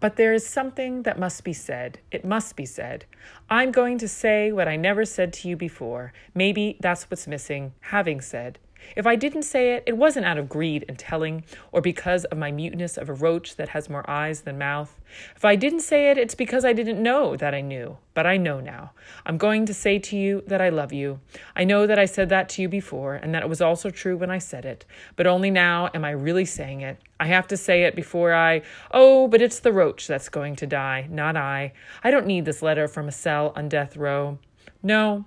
But there is something that must be said. It must be said. I'm going to say what I never said to you before. Maybe that's what's missing, having said. If I didn't say it, it wasn't out of greed and telling, or because of my muteness of a roach that has more eyes than mouth. If I didn't say it, it's because I didn't know that I knew, but I know now. I'm going to say to you that I love you. I know that I said that to you before, and that it was also true when I said it, but only now am I really saying it. I have to say it before I, oh, but it's the roach that's going to die, not I. I don't need this letter from a cell on death row. No,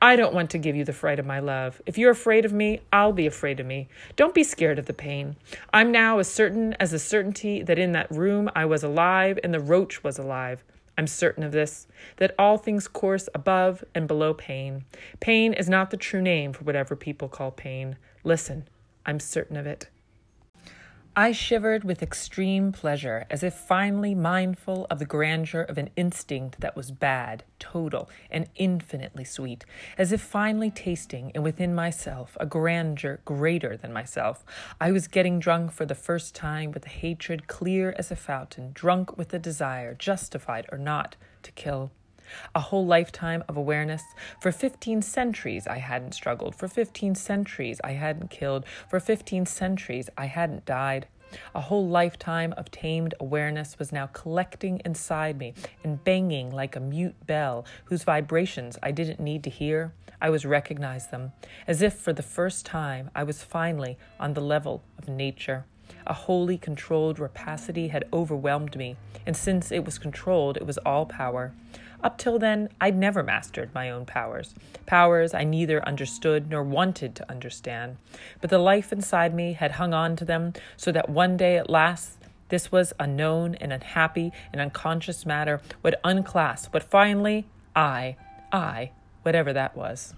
I don't want to give you the fright of my love. If you're afraid of me, I'll be afraid of me. Don't be scared of the pain. I'm now as certain as the certainty that in that room I was alive and the roach was alive. I'm certain of this, that all things course above and below pain. Pain is not the true name for whatever people call pain. Listen, I'm certain of it. I shivered with extreme pleasure, as if finally mindful of the grandeur of an instinct that was bad, total, and infinitely sweet, as if finally tasting, and within myself, a grandeur greater than myself. I was getting drunk for the first time with a hatred clear as a fountain, drunk with a desire, justified or not, to kill. A whole lifetime of awareness. For 15 centuries, I hadn't struggled. For 15 centuries, I hadn't killed. For 15 centuries, I hadn't died. A whole lifetime of tamed awareness was now collecting inside me and banging like a mute bell whose vibrations I didn't need to hear. I was recognize them, as if for the first time I was finally on the level of nature. A wholly controlled rapacity had overwhelmed me, and since it was controlled, it was all power. Up till then, I'd never mastered my own powers, powers I neither understood nor wanted to understand. But the life inside me had hung on to them so that one day at last, this was unknown and unhappy and unconscious matter would unclasp what finally I, I, whatever that was.